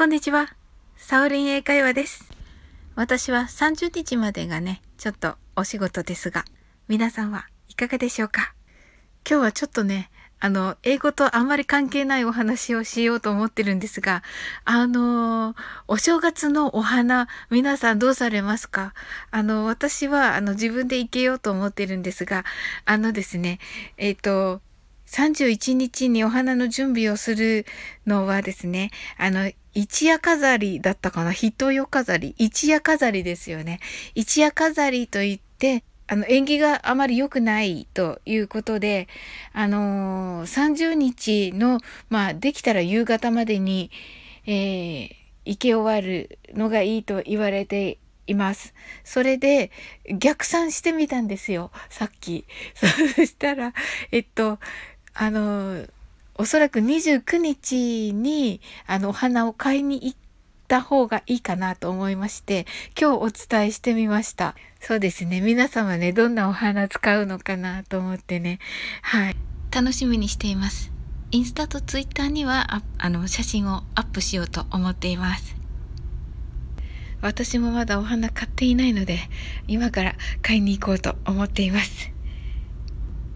こんにちは。サオリン英会話です。私は30日までがね、ちょっとお仕事ですが、皆さんはいかがでしょうか？今日はちょっとね、あの、英語とあんまり関係ないお話をしようと思ってるんですが、あの、お正月のお花、皆さんどうされますか？あの、私は、あの、自分で行けようと思ってるんですが、あのですね、えっ、ー、と、31日にお花の準備をするのはですね、あの、一夜飾りだったかな？人夜飾り一夜飾りですよね。一夜飾りといって、あの、縁起があまり良くないということで、あのー、30日の、まあ、できたら夕方までに、えー、生け終わるのがいいと言われています。それで、逆算してみたんですよ、さっき。そしたら、えっと、あのー、おそらく29日に、あの、お花を買いに行った方がいいかなと思いまして、今日お伝えしてみました。そうですね。皆様ね、どんなお花使うのかなと思ってね。はい。楽しみにしています。インスタとツイッターにはああの写真をアップしようと思っています。私もまだお花買っていないので、今から買いに行こうと思っています。